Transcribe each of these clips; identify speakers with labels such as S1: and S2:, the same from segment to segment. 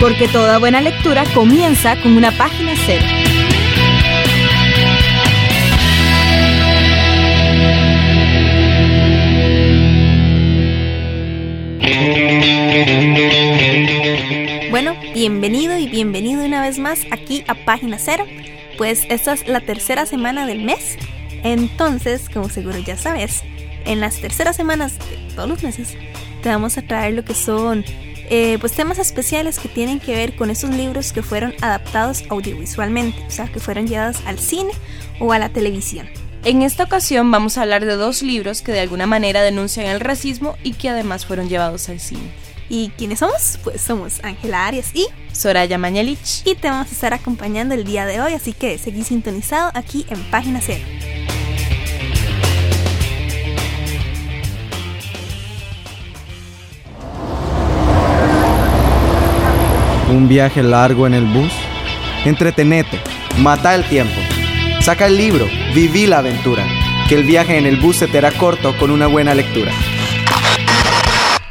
S1: Porque toda buena lectura comienza con una página cero.
S2: Bueno, bienvenido y bienvenido una vez más aquí a Página Cero. Pues esta es la tercera semana del mes. Entonces, como seguro ya sabes, en las terceras semanas de todos los meses te vamos a traer lo que son eh, pues temas especiales que tienen que ver con esos libros que fueron adaptados audiovisualmente, o sea, que fueron llevados al cine o a la televisión.
S1: En esta ocasión vamos a hablar de dos libros que de alguna manera denuncian el racismo y que además fueron llevados al cine.
S2: ¿Y quiénes somos? Pues somos Ángela Arias y
S1: Soraya Mañalich.
S2: Y te vamos a estar acompañando el día de hoy, así que seguí sintonizado aquí en Página Cero.
S3: Un viaje largo en el bus? Entretenete, mata el tiempo. Saca el libro, viví la aventura. Que el viaje en el bus se te hará corto con una buena lectura.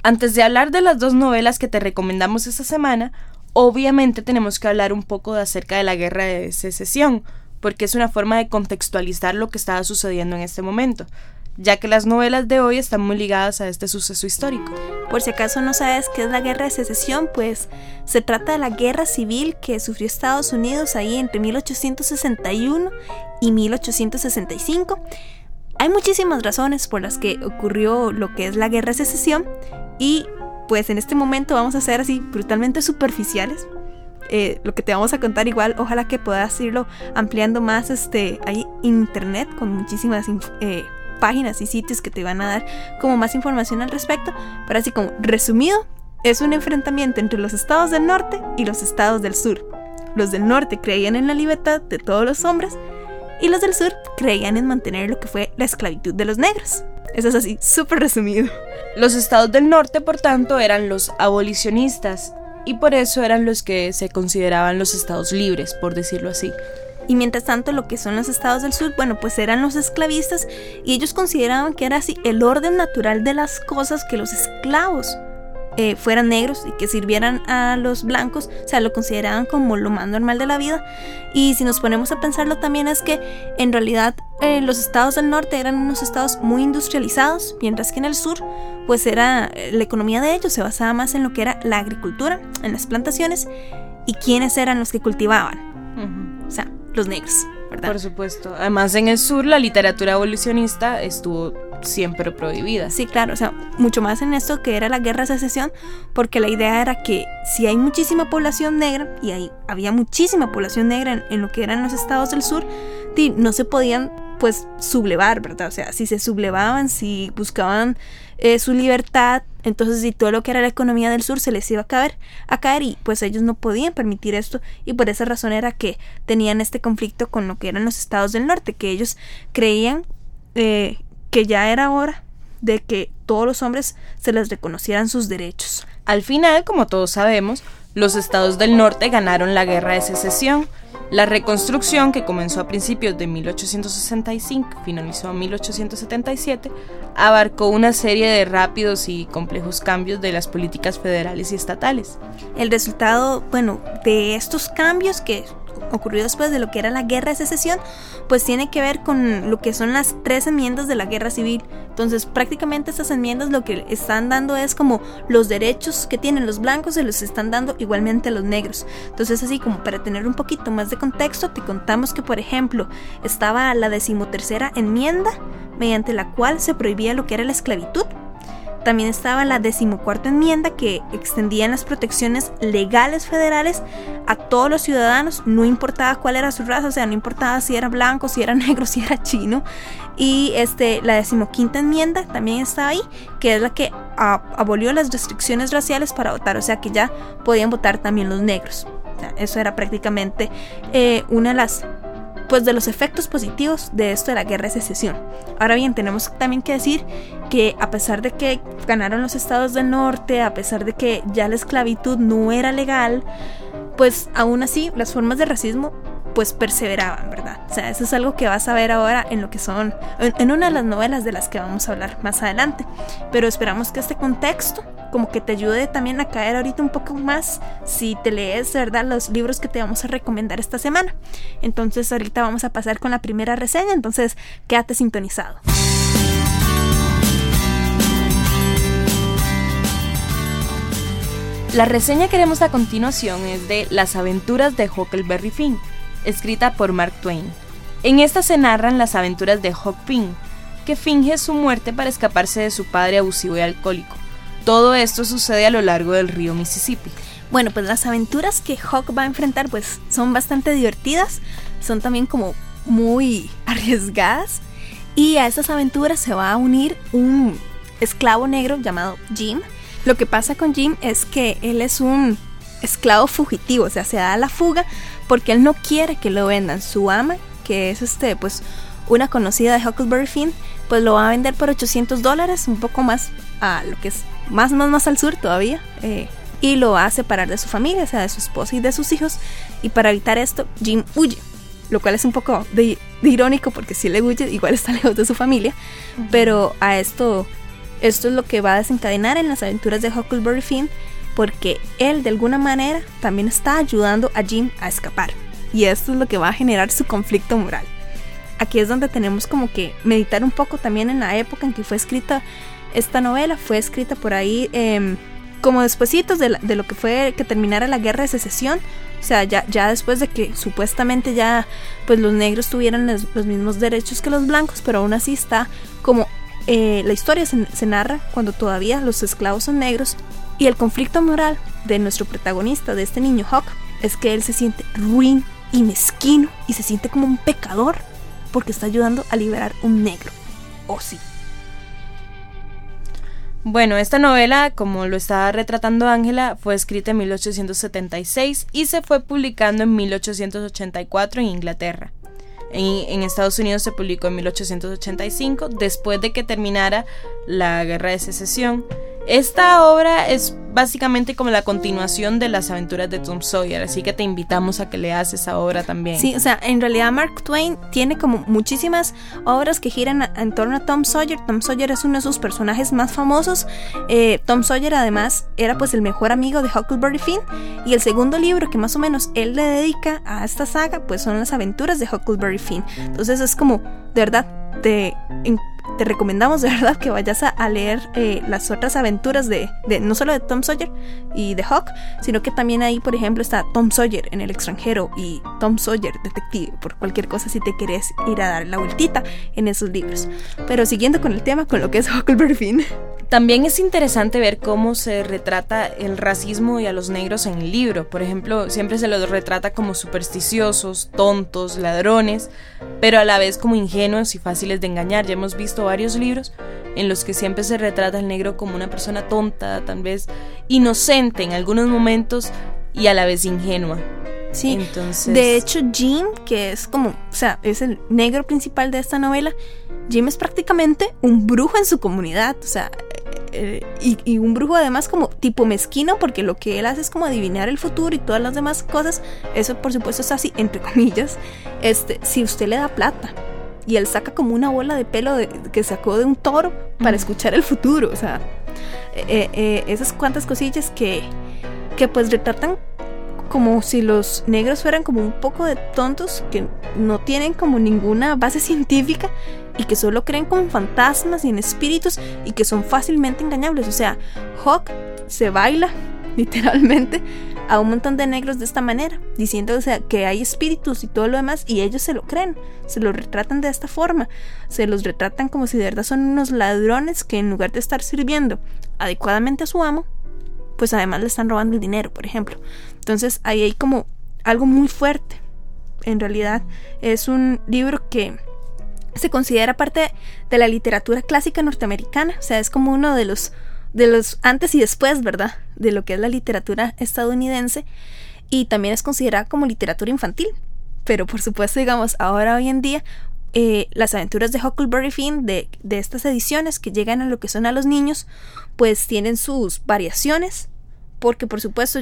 S1: Antes de hablar de las dos novelas que te recomendamos esta semana, obviamente tenemos que hablar un poco de acerca de la guerra de secesión, porque es una forma de contextualizar lo que estaba sucediendo en este momento ya que las novelas de hoy están muy ligadas a este suceso histórico.
S2: Por si acaso no sabes qué es la guerra de secesión, pues se trata de la guerra civil que sufrió Estados Unidos ahí entre 1861 y 1865. Hay muchísimas razones por las que ocurrió lo que es la guerra de secesión y pues en este momento vamos a ser así brutalmente superficiales. Eh, lo que te vamos a contar igual, ojalá que puedas irlo ampliando más este, ahí internet con muchísimas eh, páginas y sitios que te van a dar como más información al respecto, pero así como resumido, es un enfrentamiento entre los estados del norte y los estados del sur. Los del norte creían en la libertad de todos los hombres y los del sur creían en mantener lo que fue la esclavitud de los negros. Eso es así, súper resumido.
S1: Los estados del norte, por tanto, eran los abolicionistas y por eso eran los que se consideraban los estados libres, por decirlo así.
S2: Y mientras tanto lo que son los estados del sur, bueno, pues eran los esclavistas y ellos consideraban que era así el orden natural de las cosas que los esclavos eh, fueran negros y que sirvieran a los blancos, o sea, lo consideraban como lo más normal de la vida. Y si nos ponemos a pensarlo también es que en realidad eh, los estados del norte eran unos estados muy industrializados, mientras que en el sur, pues era eh, la economía de ellos se basaba más en lo que era la agricultura, en las plantaciones y quiénes eran los que cultivaban. O sea, los negros, ¿verdad?
S1: Por supuesto. Además, en el sur la literatura evolucionista estuvo siempre prohibida.
S2: Sí, claro, o sea, mucho más en esto que era la guerra de secesión, porque la idea era que si hay muchísima población negra, y ahí había muchísima población negra en, lo que eran los estados del sur, no se podían pues sublevar, ¿verdad? O sea, si se sublevaban, si buscaban eh, su libertad, entonces si todo lo que era la economía del sur se les iba a caer, a caer y pues ellos no podían permitir esto y por esa razón era que tenían este conflicto con lo que eran los estados del norte, que ellos creían eh, que ya era hora de que todos los hombres se les reconocieran sus derechos.
S1: Al final, como todos sabemos, los estados del norte ganaron la guerra de secesión. La reconstrucción, que comenzó a principios de 1865 finalizó en 1877, abarcó una serie de rápidos y complejos cambios de las políticas federales y estatales.
S2: El resultado, bueno, de estos cambios que ocurrió después de lo que era la guerra de secesión, pues tiene que ver con lo que son las tres enmiendas de la guerra civil. Entonces prácticamente estas enmiendas lo que están dando es como los derechos que tienen los blancos se los están dando igualmente a los negros. Entonces así como para tener un poquito más de contexto, te contamos que por ejemplo estaba la decimotercera enmienda mediante la cual se prohibía lo que era la esclavitud también estaba la decimocuarta enmienda que extendía las protecciones legales federales a todos los ciudadanos, no importaba cuál era su raza, o sea, no importaba si era blanco, si era negro, si era chino. Y este, la decimoquinta enmienda también estaba ahí, que es la que abolió las restricciones raciales para votar, o sea que ya podían votar también los negros. eso era prácticamente eh, una de las pues de los efectos positivos de esto de la guerra de secesión. Ahora bien, tenemos también que decir que a pesar de que ganaron los estados del norte, a pesar de que ya la esclavitud no era legal, pues aún así las formas de racismo pues perseveraban, ¿verdad? O sea, eso es algo que vas a ver ahora en lo que son, en, una de las novelas de las que vamos a hablar más adelante. Pero esperamos que este contexto como que te ayude también a caer ahorita un poco más si te lees, ¿verdad? Los libros que te vamos a recomendar esta semana. Entonces ahorita vamos a pasar con la primera reseña, entonces quédate sintonizado.
S1: La reseña que haremos a continuación es de Las aventuras de Huckleberry Finn escrita por Mark Twain. En esta se narran las aventuras de Huck Finn, que finge su muerte para escaparse de su padre abusivo y alcohólico. Todo esto sucede a lo largo del río Mississippi.
S2: Bueno, pues las aventuras que Huck va a enfrentar pues son bastante divertidas, son también como muy arriesgadas y a esas aventuras se va a unir un esclavo negro llamado Jim. Lo que pasa con Jim es que él es un esclavo fugitivo, o sea, se da la fuga porque él no quiere que lo vendan. Su ama, que es este, pues una conocida de Huckleberry Finn, pues lo va a vender por 800 dólares, un poco más a lo que es más, más, más al sur todavía. Eh, y lo va a separar de su familia, o sea, de su esposa y de sus hijos. Y para evitar esto, Jim huye. Lo cual es un poco de, irónico porque si le huye, igual está lejos de su familia. Pero a esto, esto es lo que va a desencadenar en las aventuras de Huckleberry Finn porque él de alguna manera también está ayudando a Jim a escapar. Y esto es lo que va a generar su conflicto moral. Aquí es donde tenemos como que meditar un poco también en la época en que fue escrita esta novela. Fue escrita por ahí em, como despuesitos de, lo que fue que terminara la guerra de secesión. O sea, ya, después de que supuestamente ya pues los negros tuvieran los, mismos derechos que los blancos, pero aún así está como eh, la historia se, se narra cuando todavía los esclavos son negros y el conflicto moral de nuestro protagonista, de este niño Hawk, es que él se siente ruin y mezquino y se siente como un pecador porque está ayudando a liberar un negro. ¿O oh, sí?
S1: Bueno, esta novela, como lo estaba retratando Ángela, fue escrita en 1876 y se fue publicando en 1884 en Inglaterra. En, Estados Unidos se publicó en 1885, después de que terminara la Guerra de Secesión. Esta obra es básicamente como la continuación de las aventuras de Tom Sawyer, así que te invitamos a que leas esa obra también.
S2: Sí, o sea, en realidad Mark Twain tiene como muchísimas obras que giran en torno a Tom Sawyer. Tom Sawyer es uno de sus personajes más famosos. Eh, Tom Sawyer además era pues el mejor amigo de Huckleberry Finn y el segundo libro que más o menos él le dedica a esta saga pues son las aventuras de Huckleberry Finn. Entonces es como, de verdad, te te recomendamos de verdad que vayas a, leer eh, las otras aventuras de, no solo de Tom Sawyer y de Hawk, sino que también ahí, por ejemplo, está Tom Sawyer en el extranjero y Tom Sawyer detective, por cualquier cosa si te quieres ir a dar la vueltita en esos libros. Pero siguiendo con el tema, con lo que es Huckleberry Finn.
S1: También es interesante ver cómo se retrata el racismo y a los negros en el libro. Por ejemplo, siempre se los retrata como supersticiosos, tontos, ladrones, pero a la vez como ingenuos y fáciles de engañar. Ya hemos visto varios libros en los que siempre se retrata al negro como una persona tonta, tal vez inocente en algunos momentos y a la vez ingenua.
S2: Sí, entonces. De hecho, Jim, que es como, o sea, es el negro principal de esta novela, Jim es prácticamente un brujo en su comunidad, o sea, eh, y, un brujo además como tipo mezquino porque lo que él hace es como adivinar el futuro y todas las demás cosas, eso por supuesto es así, entre comillas, este, si usted le da plata y él saca como una bola de pelo que sacó de un toro para escuchar el futuro, o sea, eh, eh, esas cuantas cosillas que, que pues retratan como si los negros fueran como un poco de tontos que no tienen como ninguna base científica y que solo creen con fantasmas y en espíritus y que son fácilmente engañables. O sea, Hawk se baila literalmente a un montón de negros de esta manera, diciendo o sea, que hay espíritus y todo lo demás, y ellos se lo creen, se lo retratan de esta forma, se los retratan como si de verdad son unos ladrones que en lugar de estar sirviendo adecuadamente a su amo, pues además le están robando el dinero, por ejemplo. Entonces ahí hay como algo muy fuerte. En realidad es un libro que se considera parte de la literatura clásica norteamericana, o sea, es como uno de los de los antes y después, ¿verdad? De lo que es la literatura estadounidense. y también es considerada como literatura infantil. Pero por supuesto, digamos, ahora hoy en día eh, las aventuras de Huckleberry Finn, de, de, estas ediciones que llegan a lo que son a los niños, pues tienen sus variaciones, porque por supuesto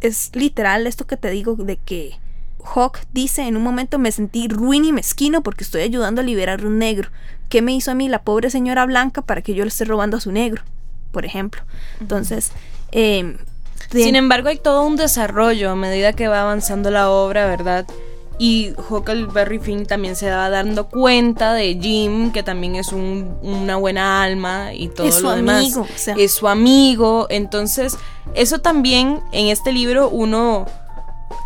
S2: es literal esto que te digo de que Hawk dice en un momento me sentí ruin y mezquino porque estoy ayudando a liberar un negro. ¿Qué me hizo a mí la pobre señora blanca para que yo le esté robando a su negro? Por ejemplo. Entonces, eh,
S1: sin embargo, hay todo un desarrollo a medida que va avanzando la obra, ¿verdad? Y Huckleberry Finn también se va dando cuenta de Jim, que también es un, una buena alma y todo
S2: es su
S1: lo demás.
S2: Amigo, o sea.
S1: Es su amigo. Entonces, eso también en este libro uno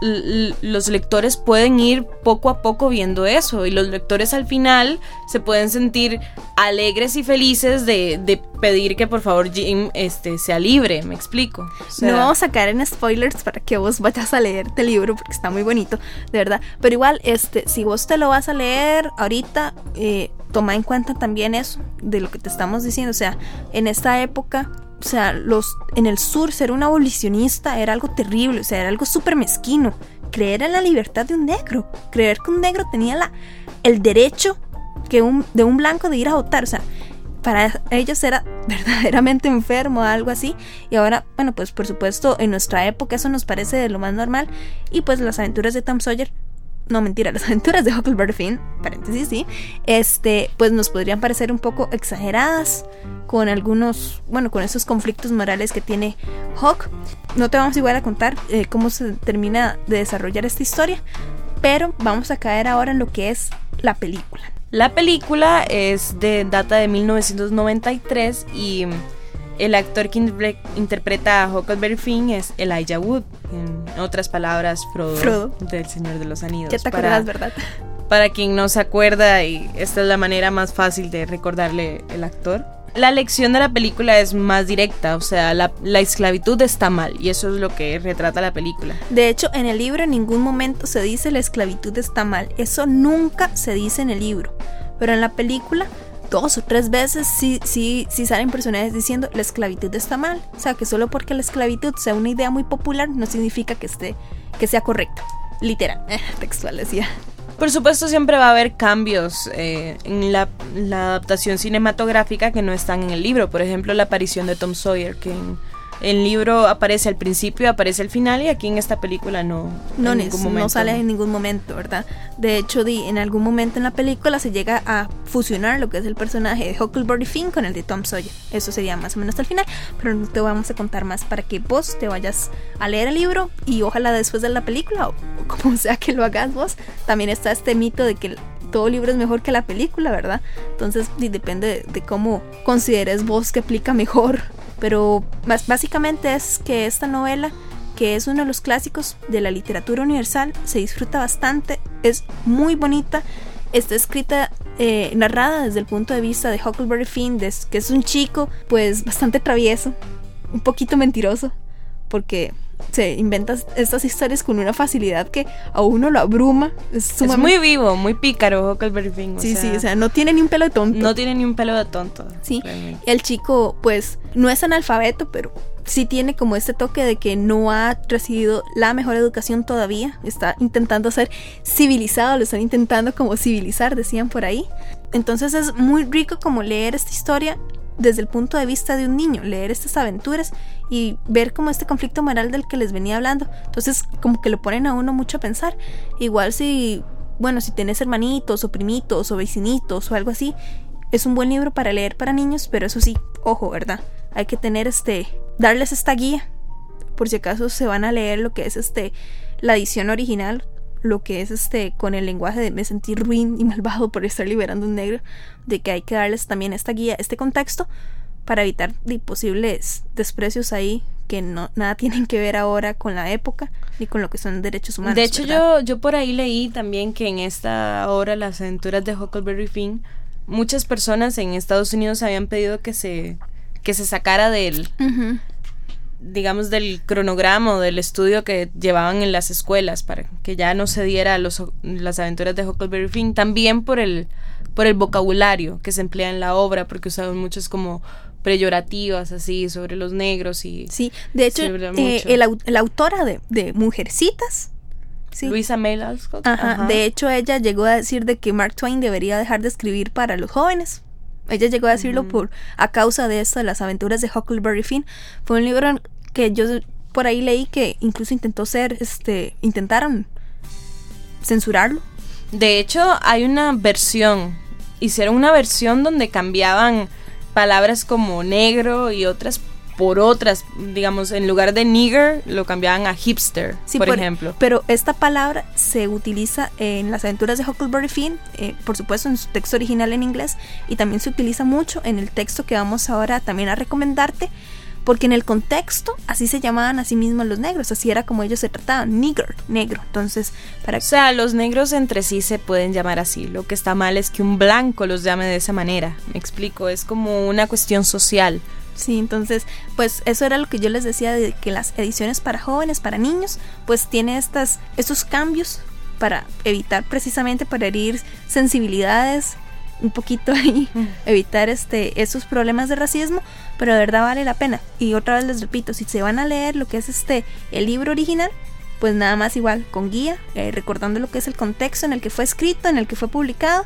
S1: los lectores pueden ir poco a poco viendo eso y los lectores al final se pueden sentir alegres y felices de, de pedir que por favor Jim este, sea libre, me explico.
S2: No vamos a caer en spoilers para que vos vayas a leer este libro porque está muy bonito, de verdad. Pero igual, este, si vos te lo vas a leer ahorita, eh, toma en cuenta también eso de lo que te estamos diciendo. O sea, en esta época o sea, los, en el sur ser un abolicionista era algo terrible, o sea, era algo súper mezquino. Creer en la libertad de un negro, creer que un negro tenía la, el derecho que un, de un blanco de ir a votar, o sea, para ellos era verdaderamente enfermo, algo así. Y ahora, bueno, pues por supuesto, en nuestra época eso nos parece de lo más normal. Y pues las aventuras de Tom Sawyer no mentira, las aventuras de Huckleberry Finn, paréntesis, sí, este, pues nos podrían parecer un poco exageradas con algunos, bueno, con esos conflictos morales que tiene Hawk. No te vamos igual a contar eh, cómo se termina de desarrollar esta historia, pero vamos a caer ahora en lo que es la película.
S1: La película es de data de 1993 y el actor que interpreta a Huckleberry Finn es Elijah Wood, en otras palabras, Frodo, del Señor de los Anillos.
S2: Ya te acuerdas, ¿verdad?
S1: Para quien no se acuerda, y esta es la manera más fácil de recordarle el actor. La lección de la película es más directa, o sea, la, la, esclavitud está mal y eso es lo que retrata la película.
S2: De hecho, en el libro en ningún momento se dice la esclavitud está mal, eso nunca se dice en el libro, pero en la película dos o tres veces sí, sí, sí salen personajes diciendo la esclavitud está mal. O sea, que solo porque la esclavitud sea una idea muy popular no significa que, esté, que sea correcta. Literal, textual decía.
S1: Por supuesto siempre va a haber cambios eh, en la, la, adaptación cinematográfica que no están en el libro. Por ejemplo, la aparición de Tom Sawyer, que en, el libro aparece al principio, aparece al final y aquí en esta película no.
S2: No, no sale en ningún momento, ¿verdad? De hecho, di, en algún momento en la película se llega a fusionar lo que es el personaje de Huckleberry Finn con el de Tom Sawyer. Eso sería más o menos hasta el final, pero no te vamos a contar más para que vos te vayas a leer el libro y ojalá después de la película o como sea que lo hagas vos, también está este mito de que todo libro es mejor que la película, ¿verdad? Entonces depende de, cómo consideres vos que aplica mejor pero básicamente es que esta novela, que es uno de los clásicos de la literatura universal, se disfruta bastante, es muy bonita, está escrita, eh, narrada desde el punto de vista de Huckleberry Finn, que es un chico pues bastante travieso, un poquito mentiroso, porque se inventa estas historias con una facilidad que a uno lo abruma.
S1: Es, muy vivo, muy pícaro Huckleberry Finn.
S2: Sí, sí, o sea, no tiene ni un pelo de tonto.
S1: No tiene ni un pelo de tonto.
S2: Sí, el chico pues no es analfabeto, pero sí tiene como este toque de que no ha recibido la mejor educación todavía. Está intentando ser civilizado, lo están intentando como civilizar, decían por ahí. Entonces es muy rico como leer esta historia desde el punto de vista de un niño, leer estas aventuras y ver como este conflicto moral del que les venía hablando. Entonces, como que lo ponen a uno mucho a pensar. Igual si, bueno, si tienes hermanitos o primitos o vecinitos o algo así, es un buen libro para leer para niños, pero eso sí, ojo, ¿verdad? Hay que tener este, darles esta guía, por si acaso se van a leer lo que es este, la edición original, lo que es este con el lenguaje de me sentir ruin y malvado por estar liberando un negro, de que hay que darles también esta guía, este contexto para evitar posibles desprecios ahí que no nada tienen que ver ahora con la época ni con lo que son derechos humanos.
S1: De hecho yo yo por ahí leí también que en esta hora las aventuras de Huckleberry Finn muchas personas en Estados Unidos habían pedido que se que se sacara del digamos, del cronograma o del estudio que llevaban en las escuelas para que ya no se diera los, las aventuras de Huckleberry Finn, también por el, por el vocabulario que se emplea en la obra, porque usaban muchos como peyorativas así sobre los negros y
S2: sí de hecho eh, el, la autora de, de Mujercitas
S1: sí. Luisa May Alcott
S2: Ajá, de hecho ella llegó a decir de que Mark Twain debería dejar de escribir para los jóvenes ella llegó a decirlo por a causa de esto de las aventuras de Huckleberry Finn. Fue un libro que yo por ahí leí que incluso intentó ser este intentaron censurarlo.
S1: De hecho hay una versión hicieron una versión donde cambiaban palabras como negro y otras por otras, digamos, en lugar de nigger lo cambiaban a hipster, por, ejemplo.
S2: Pero esta palabra se utiliza en las aventuras de Huckleberry Finn, eh, por supuesto en su texto original en inglés, y también se utiliza mucho en el texto que vamos ahora también a recomendarte, porque en el contexto así se llamaban a sí mismos los negros, así era como ellos se trataban, nigger, negro. Entonces,
S1: para... O sea, los negros entre sí se pueden llamar así, lo que está mal es que un blanco los llame de esa manera, me explico, es como una cuestión social.
S2: Sí, entonces, pues eso era lo que yo les decía de que las ediciones para jóvenes, para niños, pues tiene estas, estos cambios para evitar precisamente, para herir sensibilidades un poquito ahí, evitar este, esos problemas de racismo, pero de verdad vale la pena. Y otra vez les repito, si se van a leer lo que es este, el libro original, pues nada más igual, con guía, eh, recordando lo que es el contexto en el que fue escrito, en el que fue publicado,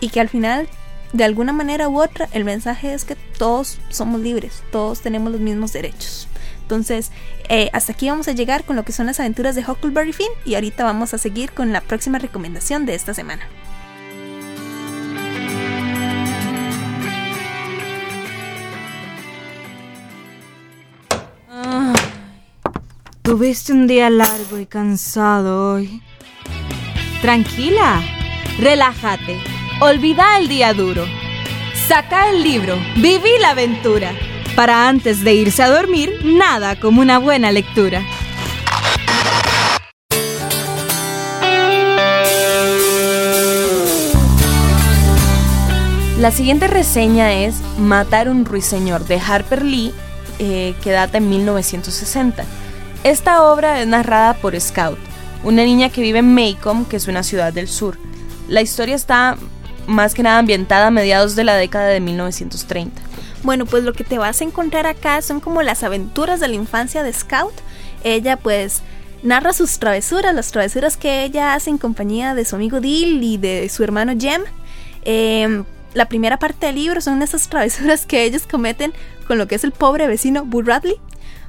S2: y que al final, de alguna manera u otra, el mensaje es que todos somos libres, todos tenemos los mismos derechos. Entonces, eh, hasta aquí vamos a llegar con lo que son las aventuras de Huckleberry Finn y ahorita vamos a seguir con la próxima recomendación de esta semana.
S4: Tuviste un día largo y cansado hoy. Tranquila, relájate, olvida el día duro. Saca el libro, viví la aventura. Para antes de irse a dormir, nada como una buena lectura.
S1: La siguiente reseña es Matar un ruiseñor de Harper Lee, eh, que data en 1960. Esta obra es narrada por Scout, una niña que vive en Maycomb, que es una ciudad del sur. La historia está más que nada ambientada a mediados de la década de 1930.
S2: Bueno, pues lo que te vas a encontrar acá son como las aventuras de la infancia de Scout. Ella pues narra sus travesuras, las travesuras que ella hace en compañía de su amigo Dill y de su hermano Jem. Em, la primera parte del libro son esas travesuras que ellos cometen con lo que es el pobre vecino Boo Radley.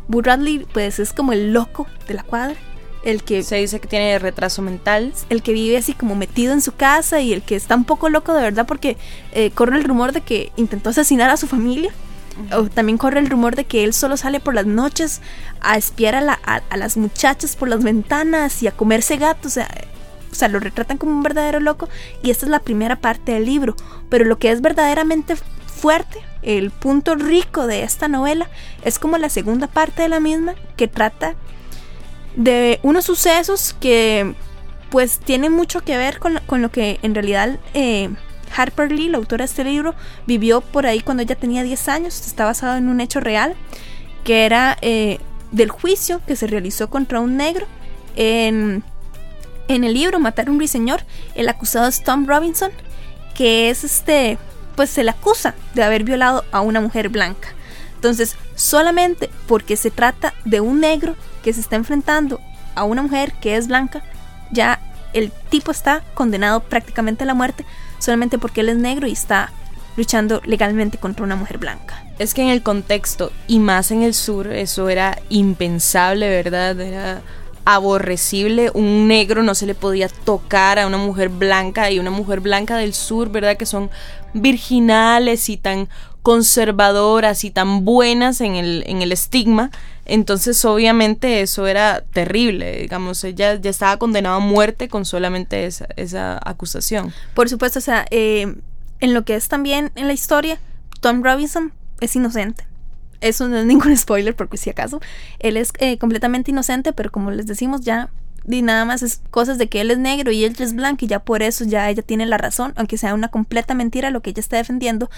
S2: Boo Radley pues es como el loco de la cuadra. El que
S1: se dice que tiene retraso mental.
S2: El que vive así como metido en su casa y el que está un poco loco de verdad porque eh, corre el rumor de que intentó asesinar a su familia. O también corre el rumor de que él solo sale por las noches a espiar a, las muchachas por las ventanas y a comerse gatos. O sea, o sea, lo retratan como un verdadero loco. Y esta es la primera parte del libro. Pero lo que es verdaderamente fuerte, el punto rico de esta novela, es como la segunda parte de la misma que trata de unos sucesos que pues tienen mucho que ver con, lo que en realidad eh, Harper Lee, la autora de este libro, vivió por ahí cuando ella tenía 10 años. Está basado en un hecho real, que era eh, del juicio que se realizó contra un negro. En, en el libro Matar a un ruiseñor, el acusado es Tom Robinson, que es este pues se le acusa de haber violado a una mujer blanca. Entonces, solamente porque se trata de un negro se está enfrentando a una mujer que es blanca, ya el tipo está condenado prácticamente a la muerte solamente porque él es negro y está luchando legalmente contra una mujer blanca.
S1: Es que en el contexto y más en el sur eso era impensable, ¿verdad? Era aborrecible, un negro no se le podía tocar a una mujer blanca y una mujer blanca del sur, ¿verdad? Que son virginales y tan conservadoras y tan buenas en el, en el estigma. Entonces, obviamente, eso era terrible. Digamos, ella ya estaba condenada a muerte con solamente esa, esa acusación.
S2: Por supuesto, o sea, eh, en lo que es también en la historia, Tom Robinson es inocente eso no es ningún spoiler porque si acaso, él es eh, completamente inocente, pero como les decimos ya, y nada más es cosas de que él es negro y él es blanco y ya por eso ya ella tiene la razón, aunque sea una completa mentira lo que ella está defendiendo.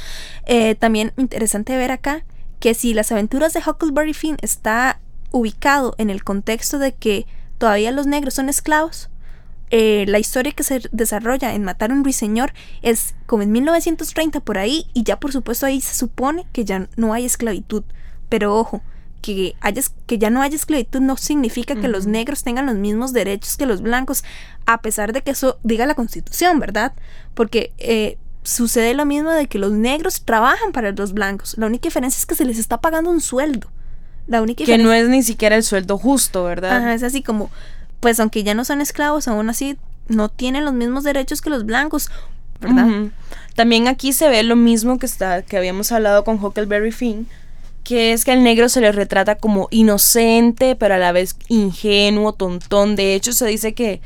S2: Eh, también interesante ver acá que si las aventuras de Huckleberry Finn está ubicado en el contexto de que todavía los negros son esclavos, eh, la historia que se desarrolla en Matar a un ruiseñor es como en 1930 por ahí y ya por supuesto ahí se supone que ya no hay esclavitud. Pero ojo, que, haya, que ya no haya esclavitud no significa que los negros tengan los mismos derechos que los blancos, a pesar de que eso diga la constitución, ¿verdad? Porque eh, sucede lo mismo de que los negros trabajan para los blancos. La única diferencia es que se les está pagando un sueldo. La única
S1: que no es ni siquiera el sueldo justo, ¿verdad?
S2: Ajá, es así como, pues aunque ya no son esclavos, aún así no tienen los mismos derechos que los blancos, ¿verdad?
S1: También aquí se ve lo mismo que está que habíamos hablado con Huckleberry Finn, que es que al negro se le retrata como inocente, pero a la vez ingenuo, tontón. De hecho, se dice que,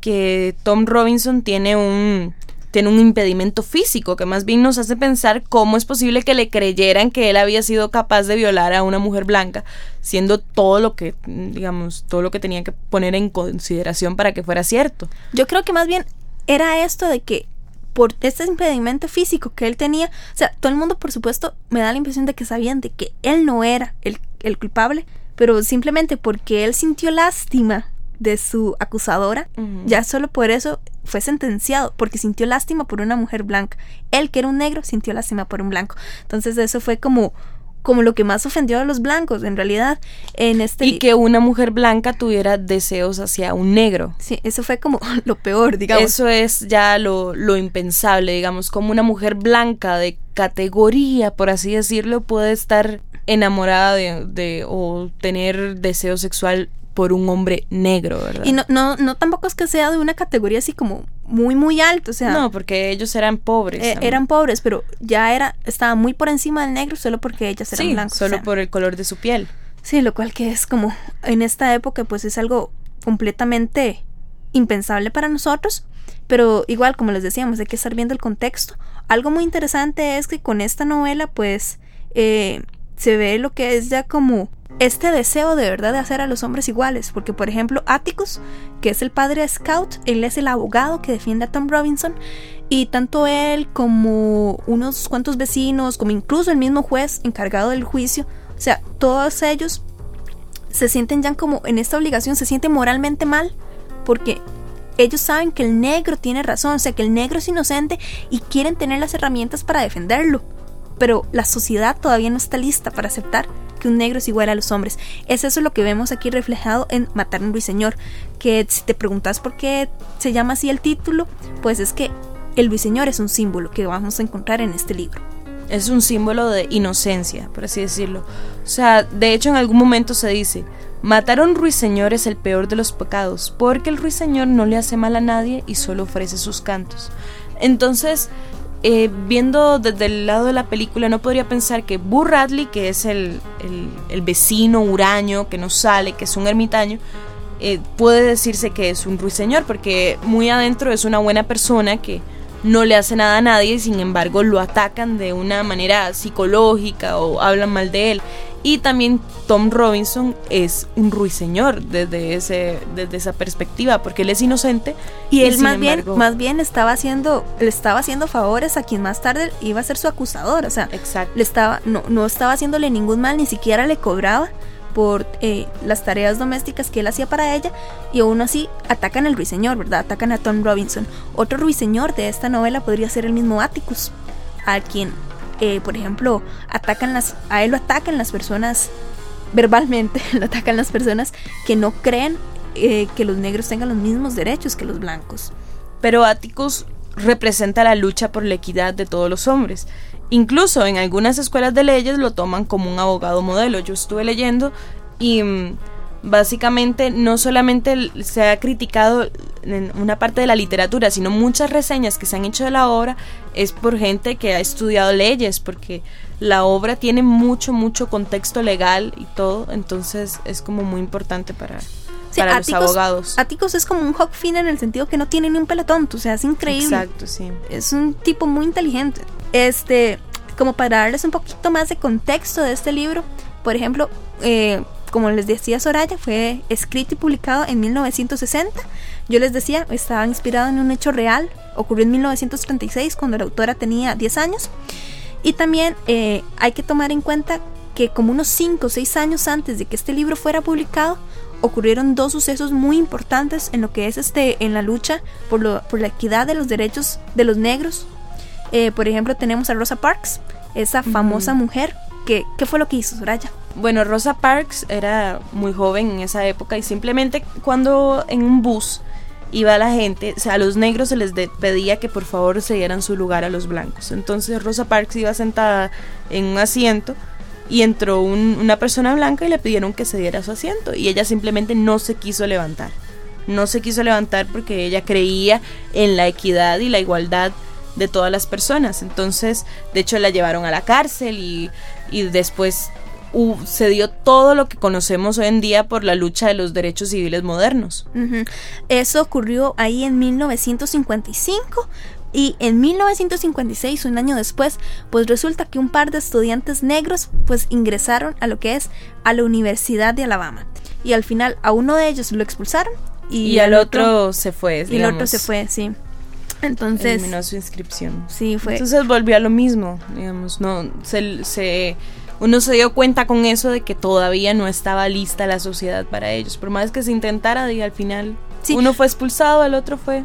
S1: que Tom Robinson tiene un tiene un impedimento físico que más bien nos hace pensar cómo es posible que le creyeran que él había sido capaz de violar a una mujer blanca, siendo todo lo que, digamos, todo lo que tenía que poner en consideración para que fuera cierto.
S2: Yo creo que más bien era esto de que por este impedimento físico que él tenía, o sea, todo el mundo por supuesto me da la impresión de que sabían de que él no era el, el culpable, pero simplemente porque él sintió lástima de su acusadora, ya solo por eso fue sentenciado, porque sintió lástima por una mujer blanca. Él, que era un negro, sintió lástima por un blanco. Entonces eso fue como como lo que más ofendió a los blancos, en realidad, en este...
S1: Y que una mujer blanca tuviera deseos hacia un negro.
S2: Sí, eso fue como lo peor, digamos.
S1: Eso es ya lo, lo impensable, digamos, como una mujer blanca de categoría, por así decirlo, puede estar enamorada de, de o tener deseo sexual por un hombre negro, ¿verdad?
S2: Y no, no, no tampoco es que sea de una categoría así como muy, muy alto, o sea...
S1: No, porque ellos eran pobres.
S2: Eh, eran pobres, pero ya era, estaba muy por encima del negro solo porque ellas eran
S1: sí,
S2: blancas.
S1: solo por el color de su piel.
S2: Sí, lo cual que es como, en esta época pues es algo completamente impensable para nosotros, pero igual, como les decíamos, hay que estar viendo el contexto. Algo muy interesante es que con esta novela pues eh, se ve lo que es ya como este deseo de verdad de hacer a los hombres iguales, porque por ejemplo Atticus, que es el padre de Scout, él es el abogado que defiende a Tom Robinson, y tanto él como unos cuantos vecinos, como incluso el mismo juez encargado del juicio, o sea, todos ellos se sienten ya como en esta obligación, se sienten moralmente mal, porque ellos saben que el negro tiene razón, o sea, que el negro es inocente y quieren tener las herramientas para defenderlo. Pero la sociedad todavía no está lista para aceptar que un negro es igual a los hombres. Es eso lo que vemos aquí reflejado en Matar ruiseñor. Que si te preguntas por qué se llama así el título, pues es que el ruiseñor es un símbolo que vamos a encontrar en este libro.
S1: Es un símbolo de inocencia, por así decirlo. O sea, de hecho en algún momento se dice, matar ruiseñor es el peor de los pecados, porque el ruiseñor no le hace mal a nadie y solo ofrece sus cantos. Entonces, eh, viendo desde el lado de la película, no podría pensar que Burr Radley, que es el, vecino huraño que no sale, que es un ermitaño, eh, puede decirse que es un ruiseñor, porque muy adentro es una buena persona que no le hace nada a nadie y sin embargo lo atacan de una manera psicológica o hablan mal de él. Y también Tom Robinson es un ruiseñor desde, ese, desde esa perspectiva, porque él es inocente.
S2: Y él más, bien, más bien estaba haciendo, le estaba haciendo favores a quien más tarde iba a ser su acusador. O sea,
S1: Exacto.
S2: Le estaba, no, no estaba haciéndole ningún mal, ni siquiera le cobraba por eh, las tareas domésticas que él hacía para ella y aún así atacan al ruiseñor, ¿verdad? Atacan a Tom Robinson. Otro ruiseñor de esta novela podría ser el mismo Atticus, a quien eh, por ejemplo, atacan las, a él lo atacan las personas verbalmente, lo atacan las personas que no creen eh, que los negros tengan los mismos derechos que los blancos.
S1: Pero Atticus representa la lucha por la equidad de todos los hombres. Incluso en algunas escuelas de leyes lo toman como un abogado modelo. Yo estuve leyendo y mm, básicamente no solamente se ha criticado en una parte de la literatura, sino muchas reseñas que se han hecho de la obra es por gente que ha estudiado leyes, porque la obra tiene mucho, mucho contexto legal y todo, entonces es como muy importante para, para los abogados.
S2: Atticus es como un Hawk Finn en el sentido que no tiene ni un pelotón, o sea, es increíble.
S1: Exacto, sí.
S2: Es un tipo muy inteligente. Este, como para darles un poquito más de contexto de este libro, por ejemplo, eh, como les decía Soraya, fue escrito y publicado en 1960. Yo les decía, estaba inspirado en un hecho real, ocurrió en 1936 cuando la autora tenía 10 años. Y también eh, hay que tomar en cuenta que como unos 5 o 6 años antes de que este libro fuera publicado, ocurrieron dos sucesos muy importantes en lo que es este en la lucha por, lo, por la equidad de los derechos de los negros. Eh, por ejemplo, tenemos a Rosa Parks, esa famosa mujer que ¿qué fue lo que hizo Soraya?
S1: Bueno, Rosa Parks era muy joven en esa época y simplemente cuando en un bus iba la gente, o sea, a los negros se les pedía que por favor se dieran su lugar a los blancos. Entonces Rosa Parks iba sentada en un asiento y entró una persona blanca y le pidieron que se diera su asiento y ella simplemente no se quiso levantar. No se quiso levantar porque ella creía en la equidad y la igualdad de todas las personas. Entonces, de hecho, la llevaron a la cárcel y, y después se dio todo lo que conocemos hoy en día por la lucha de los derechos civiles modernos.
S2: Eso ocurrió ahí en 1955 y en 1956, un año después, pues resulta que un par de estudiantes negros pues ingresaron a lo que es a la Universidad de Alabama. Y al final a uno de ellos lo expulsaron y,
S1: al otro, se fue.
S2: Y el otro se fue, sí. Entonces.
S1: Eliminó su inscripción.
S2: Sí, fue.
S1: Entonces volvió a lo mismo, digamos, no. Se, se, uno se dio cuenta con eso de que todavía no estaba lista la sociedad para ellos. Por más que se intentara, y al final. Uno fue expulsado, el otro fue.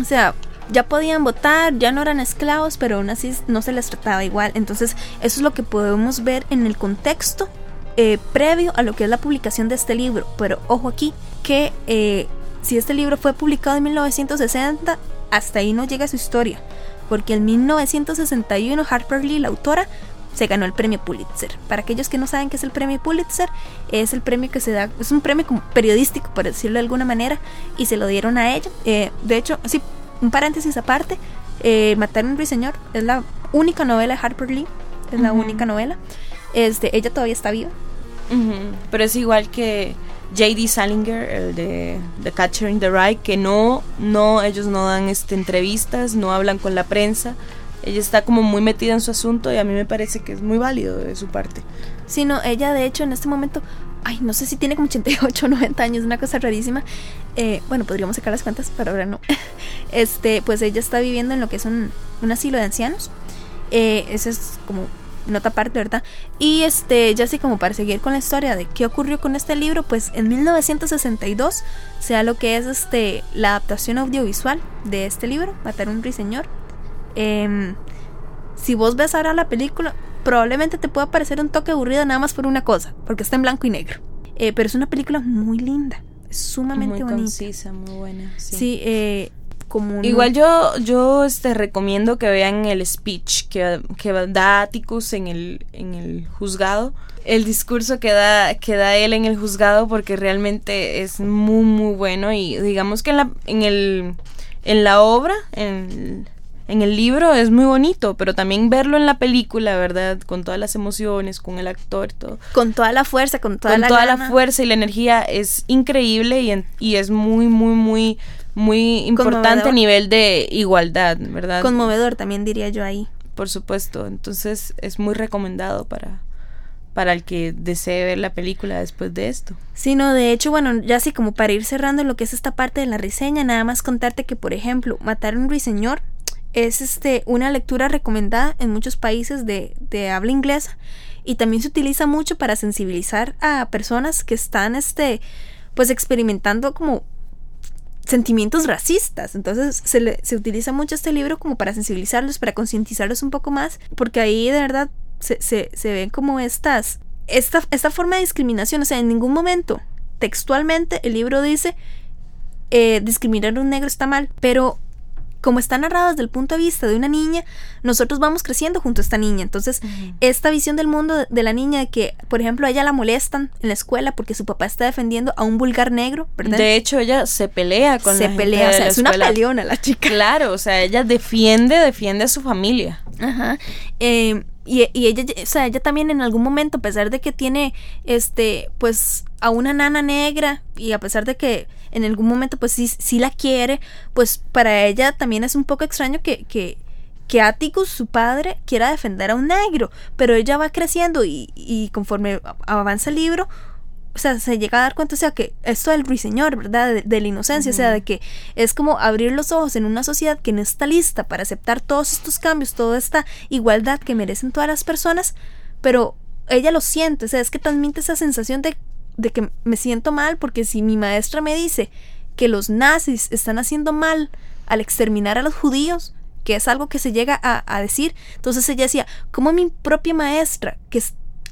S2: o sea, ya podían votar, ya no eran esclavos, pero aún así no se les trataba igual. Entonces, eso es lo que podemos ver en el contexto eh, previo a lo que es la publicación de este libro. Pero ojo aquí, que eh, si este libro fue publicado en 1960, hasta ahí no llega su historia, porque en 1961 Harper Lee, la autora, se ganó el premio Pulitzer. Para aquellos que no saben qué es el premio Pulitzer, es el premio que se da, es un premio como periodístico, por decirlo de alguna manera, y se lo dieron a ella. Eh, de hecho, sí, un paréntesis aparte, eh, Matar a un ruiseñor es la única novela de Harper Lee, es la única novela. Este, ella todavía está viva.
S1: Pero es igual que J.D. Salinger, el de The Catcher in the Rye, que no, no, ellos no dan este, entrevistas, no hablan con la prensa. Ella está como muy metida en su asunto y a mí me parece que es muy válido de su parte.
S2: Sí, no, ella de hecho en este momento, ay, no sé si tiene como 88 o 90 años, una cosa rarísima. Eh, bueno, podríamos sacar las cuentas, pero ahora no. Este, pues ella está viviendo en lo que es un, asilo de ancianos. Eh, ese es como nota aparte, ¿verdad? Y este, ya así como para seguir con la historia de qué ocurrió con este libro, pues en 1962 sea lo que es este la adaptación audiovisual de este libro, Matar un ruiseñor. Em, si vos ves ahora la película, probablemente te pueda parecer un toque aburrido nada más por una cosa, porque está en blanco y negro. Eh, pero es una película muy linda, sumamente
S1: muy
S2: bonita.
S1: Concisa, muy buena. Sí,
S2: sí eh,
S1: Igual yo, yo este, recomiendo que vean el speech que, que da Atticus en el, en el juzgado. El discurso que da, que da él en el juzgado porque realmente es muy muy bueno y digamos que en la, en el, en la obra, en, en el libro es muy bonito, pero también verlo en la película, ¿verdad? Con todas las emociones, con el actor, todo.
S2: Con toda la fuerza, con toda,
S1: con
S2: la,
S1: toda la fuerza y la energía es increíble y, y es muy, muy, muy muy importante a nivel de igualdad, ¿verdad?
S2: Conmovedor también diría yo ahí.
S1: Por supuesto, entonces es muy recomendado para, para el que desee ver la película después de esto.
S2: Sí, no, de hecho, bueno, ya así como para ir cerrando lo que es esta parte de la reseña, nada más contarte que, por ejemplo, Matar a un ruiseñor es este, una lectura recomendada en muchos países de, de habla inglesa y también se utiliza mucho para sensibilizar a personas que están, este, pues experimentando como sentimientos racistas. Entonces se, se utiliza mucho este libro como para sensibilizarlos, para concientizarlos un poco más, porque ahí de verdad se, se, se ven como estas, esta, esta forma de discriminación. O sea, en ningún momento, textualmente, el libro dice eh, discriminar a un negro está mal, pero como está narrado desde el punto de vista de una niña, nosotros vamos creciendo junto a esta niña. Entonces, esta visión del mundo de la niña de que, por ejemplo, a ella la molestan en la escuela porque su papá está defendiendo a un vulgar negro, ¿verdad?
S1: De hecho, ella se pelea con
S2: se pelea, o sea, es una peleona la chica.
S1: Claro, o sea, ella defiende, defiende a su familia.
S2: Ajá. Eh, y, y, ella, o sea, ella también en algún momento, a pesar de que tiene, este, pues, a una nana negra, y a pesar de que en algún momento, pues, sí, sí la quiere, pues, para ella también es un poco extraño que, que, que Atticus, su padre, quiera defender a un negro, pero ella va creciendo y, y conforme avanza el libro, o sea, se llega a dar cuenta, o sea, que esto del ruiseñor, ¿verdad? De, la inocencia, o sea, de que es como abrir los ojos en una sociedad que no está lista para aceptar todos estos cambios, toda esta igualdad que merecen todas las personas, pero ella lo siente, o sea, es que transmite esa sensación de, de que me siento mal porque si mi maestra me dice que los nazis están haciendo mal al exterminar a los judíos, que es algo que se llega a, decir, entonces ella decía, ¿cómo mi propia maestra, que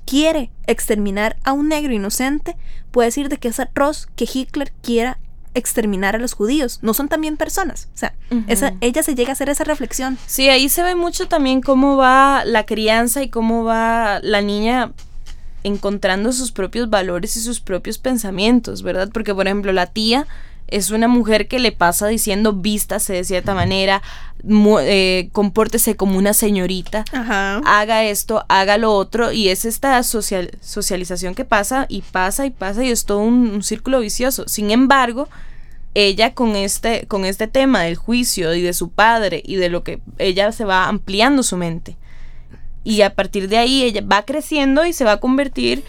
S2: quiere exterminar a un negro inocente, puede decir de que es atroz que Hitler quiera exterminar a los judíos. No son también personas. O sea, esa, ella se llega a hacer esa reflexión.
S1: Sí, ahí se ve mucho también cómo va la crianza y cómo va la niña encontrando sus propios valores y sus propios pensamientos, ¿verdad? Porque, por ejemplo, la tía es una mujer que le pasa diciendo vístase de cierta manera, eh, compórtese como una señorita, haga esto, haga lo otro, y es esta social, socialización que pasa y pasa y pasa y es todo un, círculo vicioso. Sin embargo, ella con este, con este tema del juicio y de su padre y de lo que ella se va ampliando su mente. Y a partir de ahí ella va creciendo y se va a convertir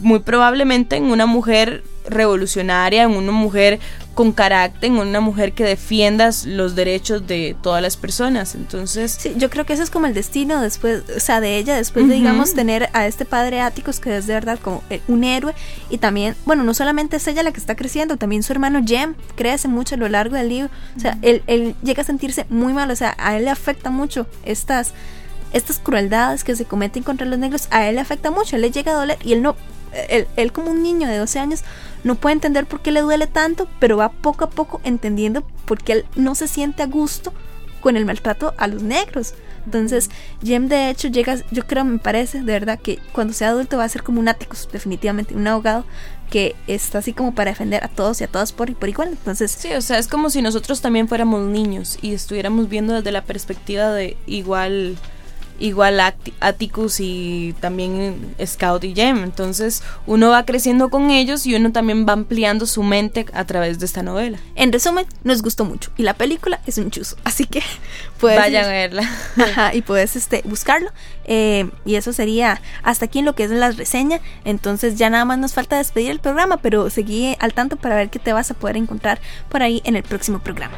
S1: muy probablemente en una mujer revolucionaria, en una mujer con carácter, en una mujer que defienda los derechos de todas las personas. Entonces,
S2: sí, yo creo que ese es como el destino después, o sea, de ella después de digamos tener a este padre Áticos que es de verdad como eh, un héroe y también, bueno, no solamente es ella la que está creciendo, también su hermano Jem crece mucho a lo largo del libro. O sea, él, él llega a sentirse muy mal, o sea, a él le afecta mucho estas estas crueldades que se cometen contra los negros, a él le afecta mucho, él le llega a doler y él no él, como un niño de 12 años no puede entender por qué le duele tanto, pero va poco a poco entendiendo por qué él no se siente a gusto con el maltrato a los negros. Entonces, Jem de hecho llega, yo creo, me parece, de verdad, que cuando sea adulto va a ser como un áticos, definitivamente, un abogado que está así como para defender a todos y a todas por, por igual. Entonces,
S1: sí, o sea, es como si nosotros también fuéramos niños y estuviéramos viendo desde la perspectiva de igual igual Atticus y también Scout y Jem. Entonces uno va creciendo con ellos y uno también va ampliando su mente a través de esta novela.
S2: En resumen, nos gustó mucho y la película es un chuzo, así que puedes
S1: vayan a verla
S2: y puedes este buscarlo eh, y eso sería hasta aquí en lo que es la reseña. Entonces ya nada más nos falta despedir el programa, pero seguí al tanto para ver qué te vas a poder encontrar por ahí en el próximo programa.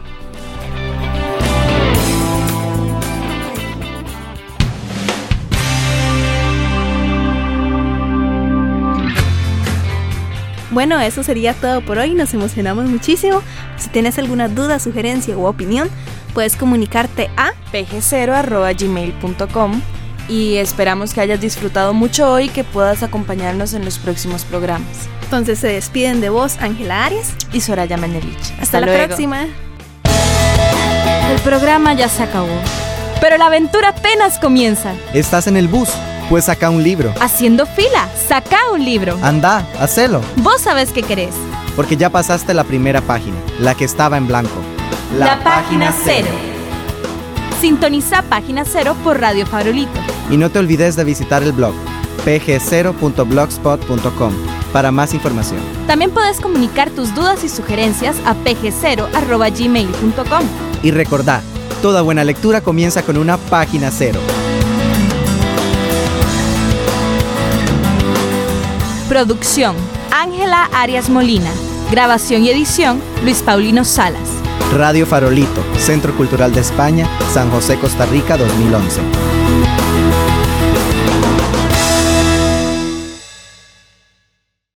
S2: Bueno, eso sería todo por hoy. Nos emocionamos muchísimo. Si tienes alguna duda, sugerencia u opinión, puedes comunicarte a
S1: pg0.gmail.com y esperamos que hayas disfrutado mucho hoy y que puedas acompañarnos en los próximos programas.
S2: Entonces se despiden de vos Ángela Arias
S1: y Soraya Menelich.
S2: Hasta, la próxima.
S4: El programa ya se acabó, pero la aventura apenas comienza.
S3: Estás en el bus pues saca un libro.
S4: Haciendo fila, saca un libro.
S3: Anda, hacelo.
S4: Vos sabes qué querés.
S3: Porque ya pasaste la primera página, la que estaba en blanco.
S4: La, página cero. Sintoniza Página Cero por Radio Farolito.
S3: Y no te olvides de visitar el blog pg0.blogspot.com para más información.
S4: También puedes comunicar tus dudas y sugerencias a pg0.gmail.com.
S3: Y recordá, toda buena lectura comienza con una página cero.
S4: Producción, Ángela Arias Molina. Grabación y edición, Luis Paulino Salas.
S3: Radio Farolito, Centro Cultural de España, San José, Costa Rica, 2011.